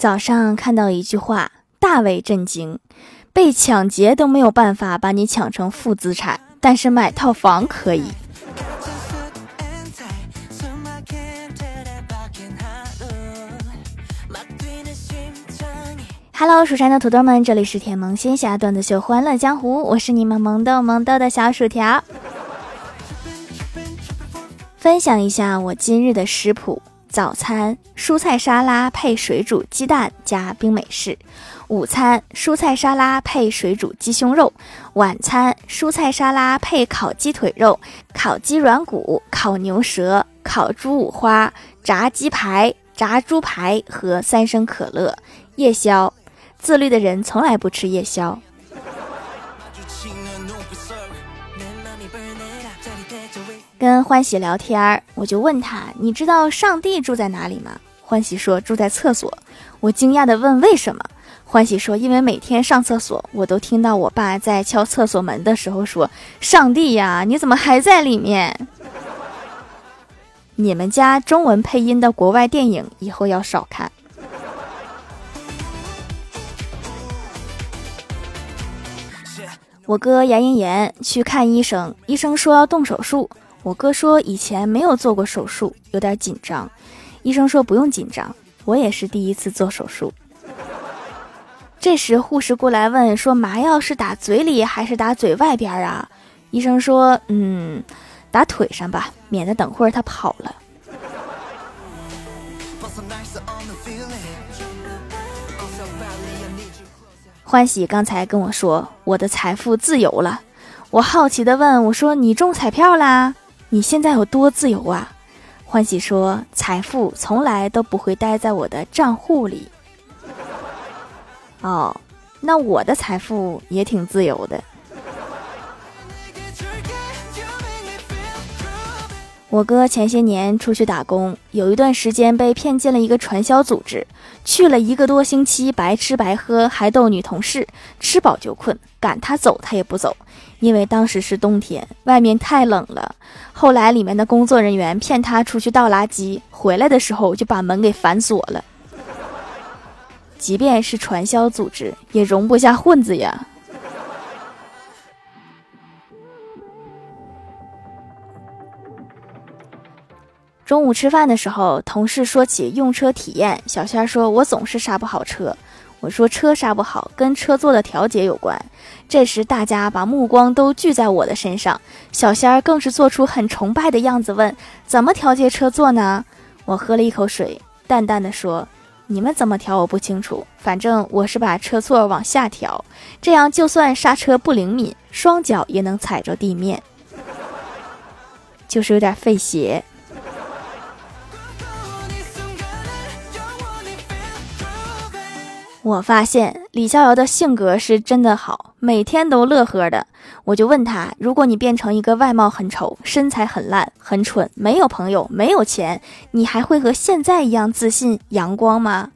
早上看到一句话，大为震惊：被抢劫都没有办法把你抢成负资产，但是买套房可以。Hello，蜀山的土豆们，这里是甜萌仙侠段子秀《欢乐江湖》，我是你们萌豆萌豆的小薯条。分享一下我今日的食谱。早餐蔬菜沙拉配水煮鸡蛋加冰美式，午餐蔬菜沙拉配水煮鸡胸肉，晚餐蔬菜沙拉配烤鸡腿肉、烤鸡软骨、烤牛舌、烤猪五花、炸鸡排、炸猪排和三升可乐。夜宵，自律的人从来不吃夜宵。跟欢喜聊天儿，我就问他：“你知道上帝住在哪里吗？”欢喜说：“住在厕所。”我惊讶地问：“为什么？”欢喜说：“因为每天上厕所，我都听到我爸在敲厕所门的时候说：‘上帝呀，你怎么还在里面？’你们家中文配音的国外电影以后要少看。”我哥牙龈炎去看医生，医生说要动手术。我哥说以前没有做过手术，有点紧张。医生说不用紧张，我也是第一次做手术。这时护士过来问说麻药是打嘴里还是打嘴外边啊？医生说嗯，打腿上吧，免得等会儿他跑了。欢喜刚才跟我说我的财富自由了，我好奇的问我说你中彩票啦？你现在有多自由啊？欢喜说：“财富从来都不会待在我的账户里。”哦，那我的财富也挺自由的。我哥前些年出去打工，有一段时间被骗进了一个传销组织，去了一个多星期，白吃白喝，还逗女同事，吃饱就困，赶他走他也不走。因为当时是冬天，外面太冷了。后来里面的工作人员骗他出去倒垃圾，回来的时候就把门给反锁了。即便是传销组织，也容不下混子呀。中午吃饭的时候，同事说起用车体验，小仙儿说：“我总是刹不好车。”我说车刹不好，跟车座的调节有关。这时大家把目光都聚在我的身上，小仙儿更是做出很崇拜的样子，问：怎么调节车座呢？我喝了一口水，淡淡的说：你们怎么调我不清楚，反正我是把车座往下调，这样就算刹车不灵敏，双脚也能踩着地面，就是有点费鞋。我发现李逍遥的性格是真的好，每天都乐呵的。我就问他：如果你变成一个外貌很丑、身材很烂、很蠢、没有朋友、没有钱，你还会和现在一样自信、阳光吗？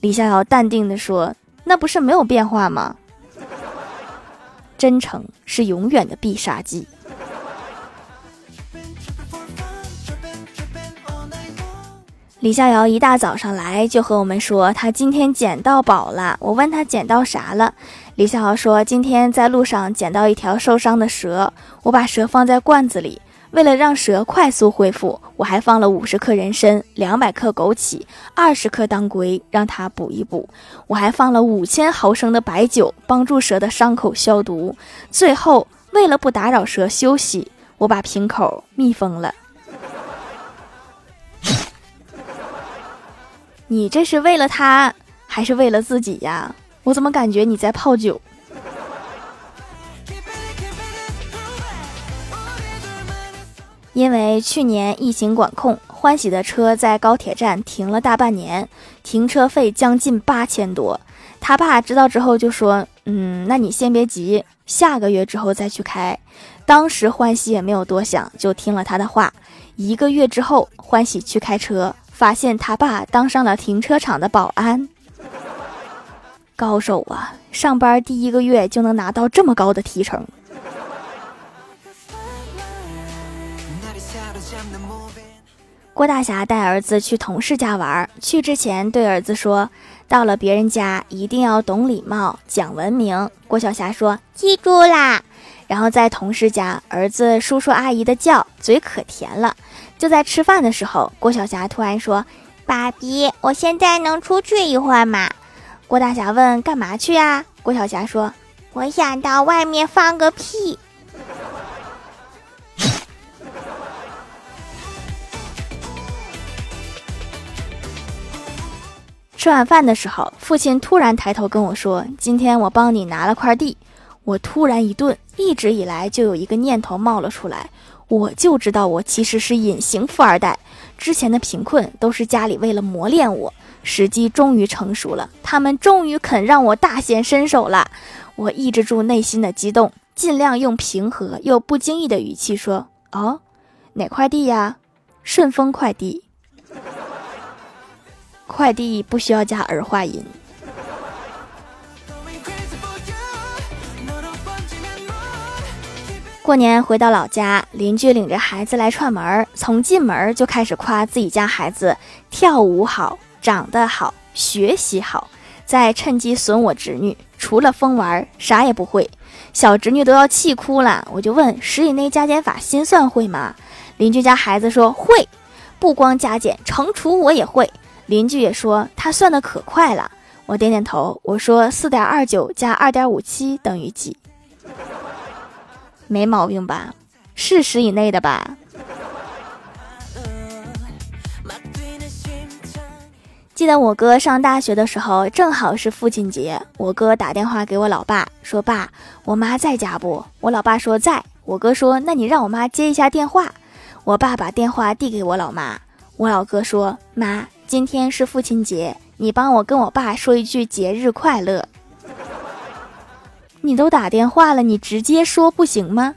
李逍遥淡定地说：“那不是没有变化吗？真诚是永远的必杀技。”李逍遥一大早上来就和我们说，他今天捡到宝了。我问他捡到啥了，李逍遥说今天在路上捡到一条受伤的蛇，我把蛇放在罐子里，为了让蛇快速恢复，我还放了五十克人参、两百克枸杞、二十克当归，让它补一补。我还放了五千毫升的白酒，帮助蛇的伤口消毒。最后，为了不打扰蛇休息，我把瓶口密封了。你这是为了他，还是为了自己呀？我怎么感觉你在泡酒？因为去年疫情管控，欢喜的车在高铁站停了大半年，停车费将近八千多。他爸知道之后就说：“嗯，那你先别急，下个月之后再去开。”当时欢喜也没有多想，就听了他的话。一个月之后，欢喜去开车。发现他爸当上了停车场的保安，高手啊！上班第一个月就能拿到这么高的提成。郭大侠带儿子去同事家玩，去之前对儿子说：“到了别人家一定要懂礼貌、讲文明。郭晓霞说：“记住啦。”然后在同事家，儿子叔叔阿姨的叫，嘴可甜了。就在吃饭的时候，郭晓霞突然说：“爸比，我现在能出去一会儿吗？”郭大侠问：“干嘛去呀？”郭晓霞说：“我想到外面放个屁。”吃晚饭的时候，父亲突然抬头跟我说：“今天我帮你拿了块地。”我突然一顿，一直以来就有一个念头冒了出来，我就知道我其实是隐形富二代，之前的贫困都是家里为了磨练我，时机终于成熟了，他们终于肯让我大显身手了。我抑制住内心的激动，尽量用平和又不经意的语气说：“哦，哪块地呀？顺丰快递。快递不需要加儿化音。”过年回到老家，邻居领着孩子来串门儿，从进门就开始夸自己家孩子跳舞好、长得好、学习好，再趁机损我侄女，除了疯玩啥也不会。小侄女都要气哭了，我就问十以内加减法心算会吗？邻居家孩子说会，不光加减乘除我也会。邻居也说他算的可快了，我点点头，我说四点二九加二点五七等于几？没毛病吧？是十以内的吧？记得我哥上大学的时候，正好是父亲节，我哥打电话给我老爸说：“爸，我妈在家不？”我老爸说在。我哥说：“那你让我妈接一下电话。”我爸把电话递给我老妈，我老哥说：“妈，今天是父亲节，你帮我跟我爸说一句节日快乐。”你都打电话了，你直接说不行吗？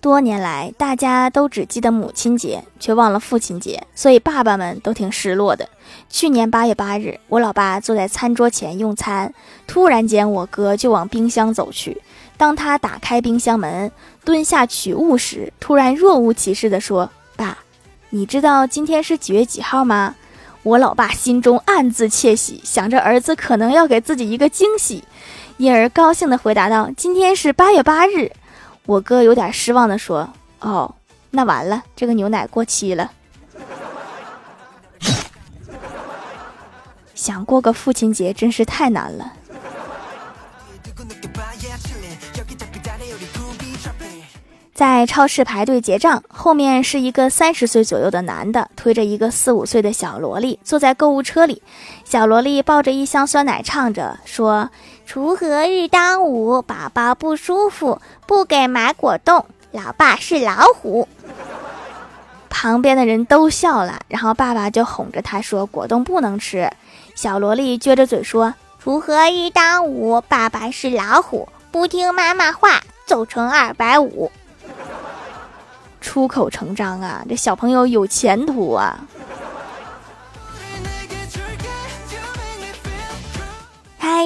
多年来，大家都只记得母亲节，却忘了父亲节，所以爸爸们都挺失落的。去年八月八日，我老爸坐在餐桌前用餐，突然间，我哥就往冰箱走去。当他打开冰箱门，蹲下取物时，突然若无其事地说：“爸，你知道今天是几月几号吗？”我老爸心中暗自窃喜，想着儿子可能要给自己一个惊喜，因而高兴地回答道：“今天是八月八日。”我哥有点失望地说：“哦，那完了，这个牛奶过期了。”想过个父亲节真是太难了。在超市排队结账，后面是一个三十岁左右的男的，推着一个四五岁的小萝莉坐在购物车里。小萝莉抱着一箱酸奶，唱着说：“锄禾日当午，宝宝不舒服，不给买果冻，老爸是老虎。”旁边的人都笑了，然后爸爸就哄着他说：“果冻不能吃。”小萝莉撅着嘴说：“锄禾日当午，爸爸是老虎，不听妈妈话，揍成二百五。”出口成章啊，这小朋友有前途啊！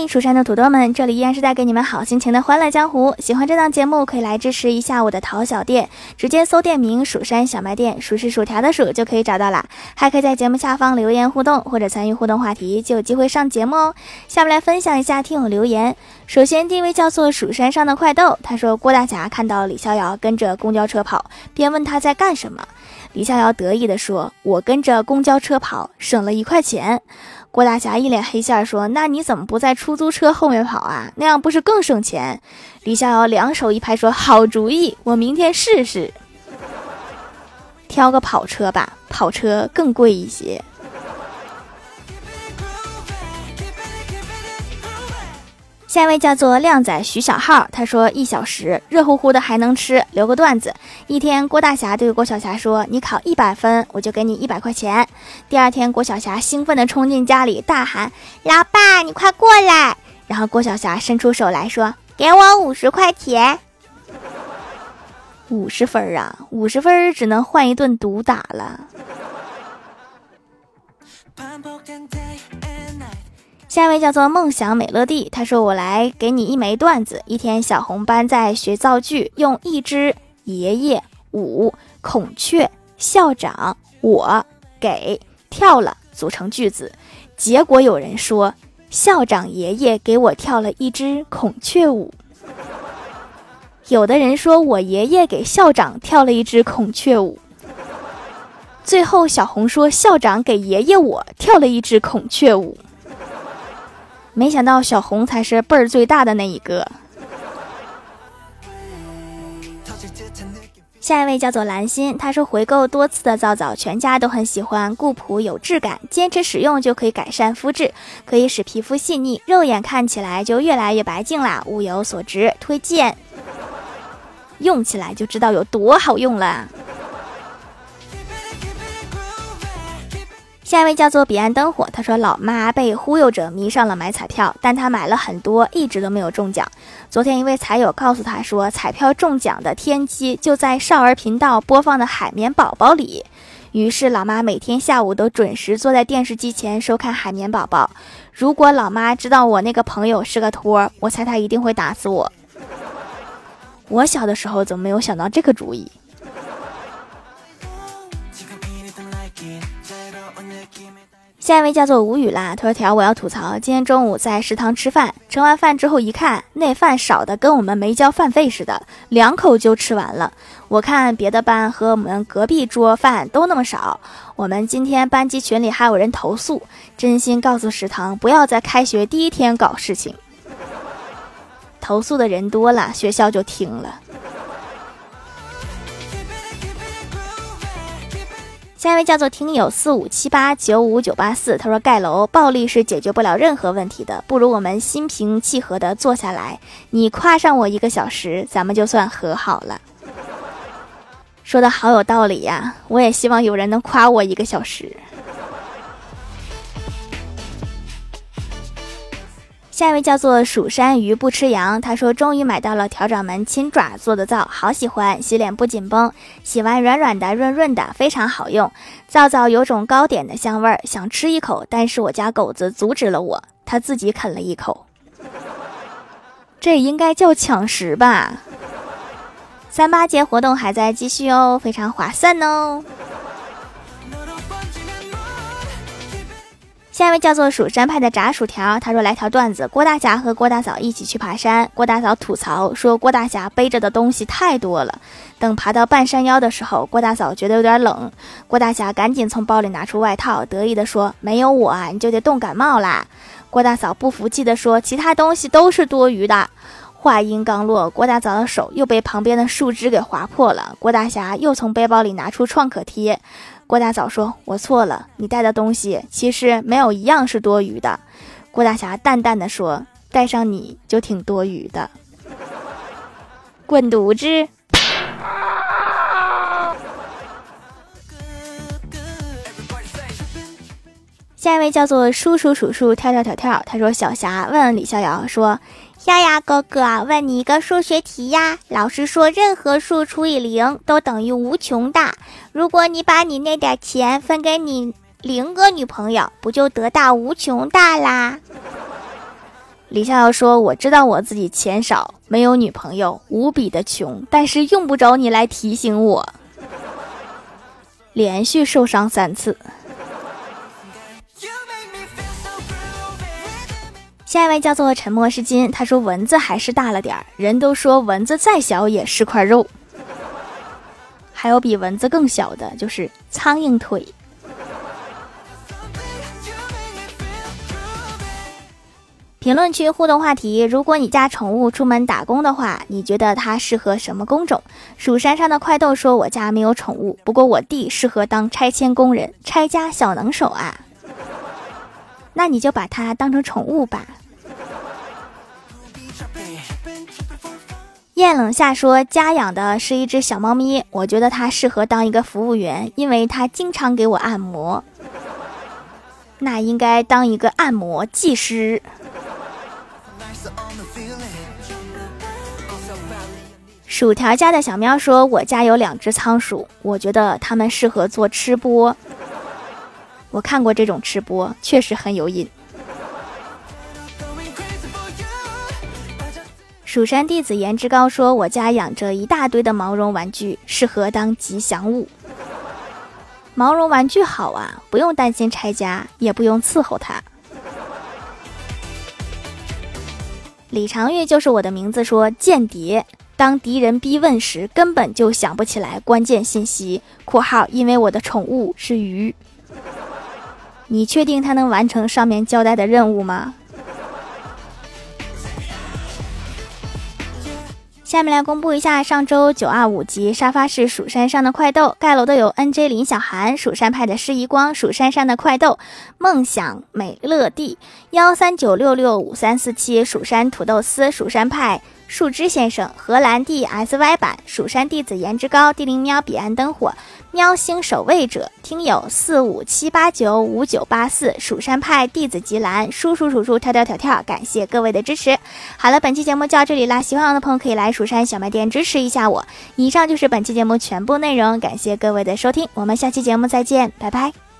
蜀山的土豆们，这里依然是带给你们好心情的欢乐江湖。喜欢这档节目，可以来支持一下我的淘小店，直接搜店名“蜀山小卖店”，数是薯条的数就可以找到啦。还可以在节目下方留言互动，或者参与互动话题，就有机会上节目哦。下面来分享一下听友留言。首先，第一位叫做蜀山上的快豆，他说郭大侠看到李逍遥跟着公交车跑，便问他在干什么。李逍遥得意地说：“我跟着公交车跑，省了一块钱。”郭大侠一脸黑线说：“那你怎么不在出租车后面跑啊？那样不是更省钱？”李逍遥两手一拍说：“好主意，我明天试试，挑个跑车吧，跑车更贵一些。”下一位叫做靓仔徐小浩，他说一小时热乎乎的还能吃。留个段子：一天，郭大侠对郭小霞说：“你考一百分，我就给你一百块钱。”第二天，郭小霞兴奋地冲进家里，大喊：“老爸，你快过来！”然后郭小霞伸出手来说：“给我五十块钱。”五十分啊，五十分只能换一顿毒打了。下一位叫做梦想美乐蒂，他说：“我来给你一枚段子。一天，小红班在学造句，用一只爷爷、五孔雀、校长我给跳了组成句子，结果有人说校长爷爷给我跳了一支孔雀舞，有的人说我爷爷给校长跳了一支孔雀舞，最后小红说校长给爷爷我跳了一支孔雀舞，没想到小红才是辈儿最大的那一个。下一位叫做蓝心，她说回购多次的皂皂，全家都很喜欢，固朴有质感，坚持使用就可以改善肤质，可以使皮肤细腻，肉眼看起来就越来越白净啦，物有所值，推荐，用起来就知道有多好用了。下一位叫做彼岸灯火，他说老妈被忽悠着迷上了买彩票，但他买了很多，一直都没有中奖。昨天一位彩友告诉他说，彩票中奖的天机就在少儿频道播放的海绵宝宝里。于是老妈每天下午都准时坐在电视机前收看海绵宝宝。如果老妈知道我那个朋友是个托，我猜她一定会打死我。我小的时候怎么没有想到这个主意？下一位叫做无语啦，他说：“条我要吐槽，今天中午在食堂吃饭，吃完饭之后一看，那饭少的跟我们没交饭费似的，两口就吃完了。我看别的班和我们隔壁桌饭都那么少，我们今天班级群里还有人投诉，真心告诉食堂不要在开学第一天搞事情。投诉的人多了，学校就停了。”下一位叫做听友四五七八九五九八四，他说盖楼暴力是解决不了任何问题的，不如我们心平气和的坐下来，你夸上我一个小时，咱们就算和好了。说的好有道理呀，我也希望有人能夸我一个小时。下一位叫做蜀山鱼不吃羊，他说终于买到了调掌门亲爪做的皂，好喜欢，洗脸不紧绷，洗完软软的、润润的，非常好用。皂皂有种糕点的香味儿，想吃一口，但是我家狗子阻止了我，他自己啃了一口。这应该叫抢食吧？三八节活动还在继续哦，非常划算哦。下一位叫做蜀山派的炸薯条，他说来条段子：郭大侠和郭大嫂一起去爬山，郭大嫂吐槽说郭大侠背着的东西太多了。等爬到半山腰的时候，郭大嫂觉得有点冷，郭大侠赶紧从包里拿出外套，得意的说：“没有我你就得冻感冒啦。”郭大嫂不服气的说：“其他东西都是多余的。”话音刚落，郭大嫂的手又被旁边的树枝给划破了。郭大侠又从背包里拿出创可贴。郭大嫂说：“我错了，你带的东西其实没有一样是多余的。”郭大侠淡淡的说：“带上你就挺多余的。”滚犊子！下一位叫做叔叔数数跳跳跳跳，他说：“小霞问李逍遥说。”丫丫哥哥，问你一个数学题呀。老师说，任何数除以零都等于无穷大。如果你把你那点钱分给你零个女朋友，不就得到无穷大啦？李逍遥说：“我知道我自己钱少，没有女朋友，无比的穷，但是用不着你来提醒我。”连续受伤三次。下一位叫做沉默是金，他说蚊子还是大了点儿，人都说蚊子再小也是块肉。还有比蚊子更小的，就是苍蝇腿。评论区互动话题：如果你家宠物出门打工的话，你觉得它适合什么工种？蜀山上的快豆说：“我家没有宠物，不过我弟适合当拆迁工人，拆家小能手啊。”那你就把它当成宠物吧。燕冷夏说：“家养的是一只小猫咪，我觉得它适合当一个服务员，因为它经常给我按摩。那应该当一个按摩技师。”薯条家的小喵说：“我家有两只仓鼠，我觉得它们适合做吃播。我看过这种吃播，确实很有瘾。”蜀山弟子颜值高说：“我家养着一大堆的毛绒玩具，适合当吉祥物。”毛绒玩具好啊，不用担心拆家，也不用伺候它。李长玉就是我的名字，说间谍。当敌人逼问时，根本就想不起来关键信息。（括号因为我的宠物是鱼。）你确定他能完成上面交代的任务吗？下面来公布一下上周九二五级沙发是蜀山上的快豆盖楼的有 N J 林小涵、蜀山派的施一光、蜀山上的快豆梦想美乐蒂幺三九六六五三四七蜀山土豆丝蜀山派。树枝先生、荷兰 D S Y 版、蜀山弟子颜值高、地灵喵、彼岸灯火、喵星守卫者、听友四五七八九五九八四、蜀山派弟子吉兰、叔叔叔叔跳跳跳跳，感谢各位的支持。好了，本期节目就到这里啦，喜欢我的朋友可以来蜀山小卖店支持一下我。以上就是本期节目全部内容，感谢各位的收听，我们下期节目再见，拜拜。